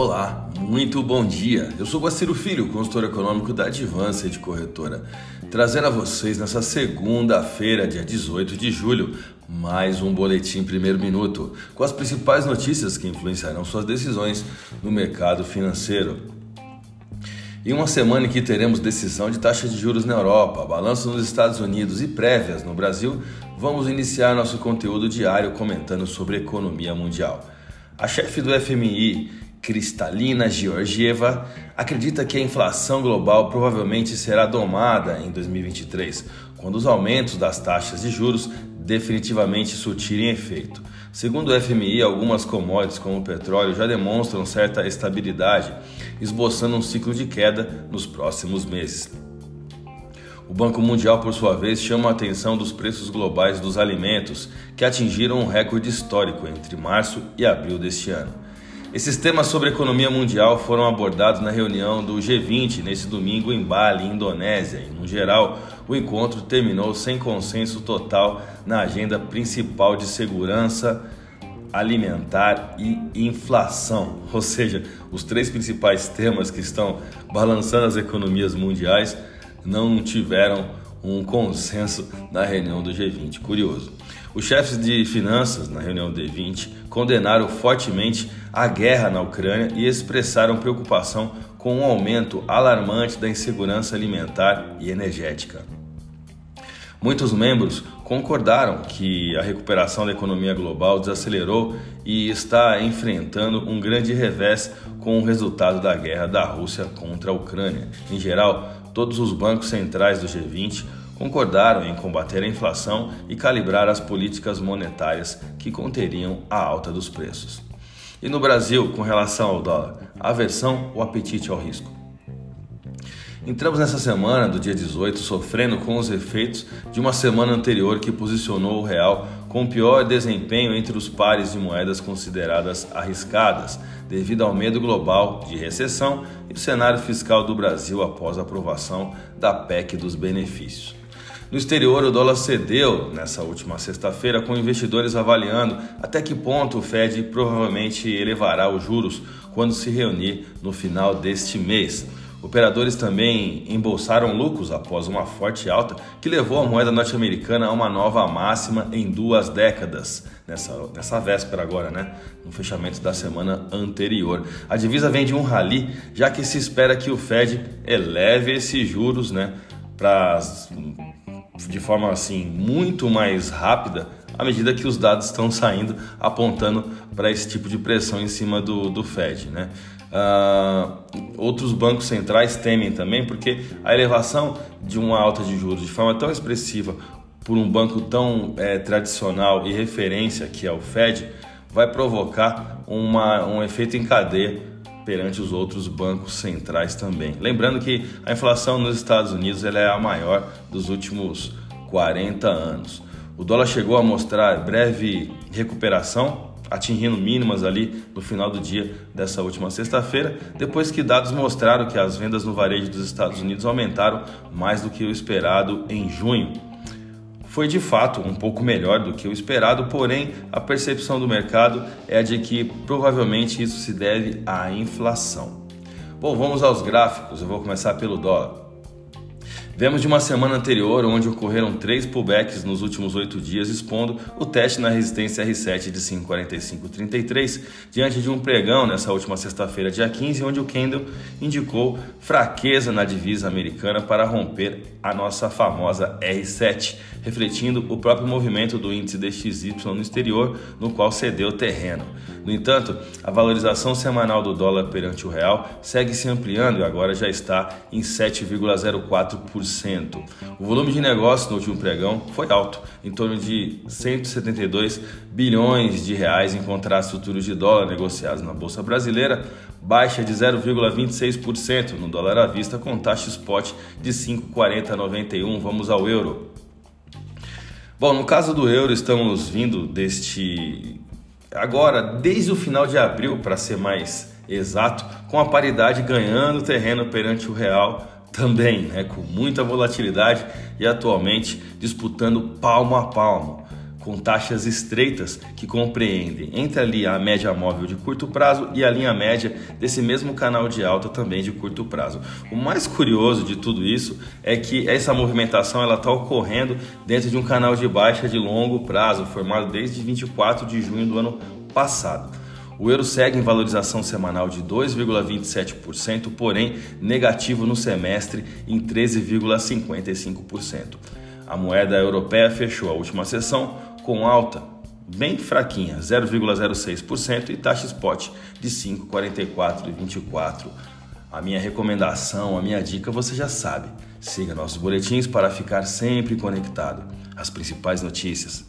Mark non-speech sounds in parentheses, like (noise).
Olá, muito bom dia. Eu sou Guaciro Filho, consultor econômico da Advance de Corretora, trazendo a vocês nessa segunda-feira, dia 18 de julho, mais um boletim primeiro minuto com as principais notícias que influenciarão suas decisões no mercado financeiro. Em uma semana em que teremos decisão de taxa de juros na Europa, balanço nos Estados Unidos e prévias no Brasil, vamos iniciar nosso conteúdo diário comentando sobre economia mundial. A chefe do FMI Cristalina Georgieva acredita que a inflação global provavelmente será domada em 2023, quando os aumentos das taxas de juros definitivamente surtirem efeito. Segundo o FMI, algumas commodities como o petróleo já demonstram certa estabilidade, esboçando um ciclo de queda nos próximos meses. O Banco Mundial, por sua vez, chama a atenção dos preços globais dos alimentos, que atingiram um recorde histórico entre março e abril deste ano. Esses temas sobre economia mundial foram abordados na reunião do G20 nesse domingo em Bali, Indonésia, e no geral, o encontro terminou sem consenso total na agenda principal de segurança alimentar e inflação, (laughs) ou seja, os três principais temas que estão balançando as economias mundiais não tiveram um consenso na reunião do G20. Curioso. Os chefes de finanças na reunião do G20 condenaram fortemente a guerra na Ucrânia e expressaram preocupação com o aumento alarmante da insegurança alimentar e energética. Muitos membros concordaram que a recuperação da economia global desacelerou e está enfrentando um grande revés com o resultado da guerra da Rússia contra a Ucrânia. Em geral, todos os bancos centrais do G20 concordaram em combater a inflação e calibrar as políticas monetárias que conteriam a alta dos preços. E no Brasil, com relação ao dólar, aversão ou apetite ao risco? Entramos nessa semana do dia 18 sofrendo com os efeitos de uma semana anterior que posicionou o real com pior desempenho entre os pares de moedas consideradas arriscadas, devido ao medo global de recessão e o cenário fiscal do Brasil após a aprovação da PEC dos benefícios. No exterior, o dólar cedeu nessa última sexta-feira, com investidores avaliando até que ponto o Fed provavelmente elevará os juros quando se reunir no final deste mês. Operadores também embolsaram lucros após uma forte alta que levou a moeda norte-americana a uma nova máxima em duas décadas, nessa, nessa véspera agora, né? No fechamento da semana anterior. A divisa vem de um rally, já que se espera que o Fed eleve esses juros, né? Para de forma assim muito mais rápida à medida que os dados estão saindo apontando para esse tipo de pressão em cima do, do Fed. Né? Uh, outros bancos centrais temem também porque a elevação de uma alta de juros de forma tão expressiva por um banco tão é, tradicional e referência que é o Fed vai provocar uma, um efeito em cadeia perante os outros bancos centrais também. Lembrando que a inflação nos Estados Unidos ela é a maior dos últimos 40 anos. O dólar chegou a mostrar breve recuperação, atingindo mínimas ali no final do dia dessa última sexta-feira, depois que dados mostraram que as vendas no varejo dos Estados Unidos aumentaram mais do que o esperado em junho foi de fato um pouco melhor do que o esperado, porém a percepção do mercado é de que provavelmente isso se deve à inflação. Bom, vamos aos gráficos, eu vou começar pelo dólar. Vemos de uma semana anterior, onde ocorreram três pullbacks nos últimos oito dias, expondo o teste na resistência R7 de 5,4533, diante de um pregão nessa última sexta-feira, dia 15, onde o candle indicou fraqueza na divisa americana para romper a nossa famosa R7, refletindo o próprio movimento do índice DXY no exterior, no qual cedeu terreno. No entanto, a valorização semanal do dólar perante o real segue se ampliando e agora já está em 7,04%. O volume de negócio no último pregão foi alto, em torno de 172 bilhões de reais em contratos futuros de dólar negociados na bolsa brasileira, baixa de 0,26% no dólar à vista com taxa spot de 5,4091. Vamos ao euro. Bom, no caso do euro, estamos vindo deste agora desde o final de abril, para ser mais exato, com a paridade ganhando terreno perante o real também, né, com muita volatilidade e atualmente disputando palmo a palmo. com taxas estreitas que compreendem entre ali a média móvel de curto prazo e a linha média desse mesmo canal de alta também de curto prazo. O mais curioso de tudo isso é que essa movimentação ela está ocorrendo dentro de um canal de baixa de longo prazo formado desde 24 de junho do ano passado. O euro segue em valorização semanal de 2,27%, porém negativo no semestre em 13,55%. A moeda europeia fechou a última sessão com alta bem fraquinha, 0,06% e taxa spot de 5,44,24. A minha recomendação, a minha dica você já sabe. Siga nossos boletins para ficar sempre conectado. As principais notícias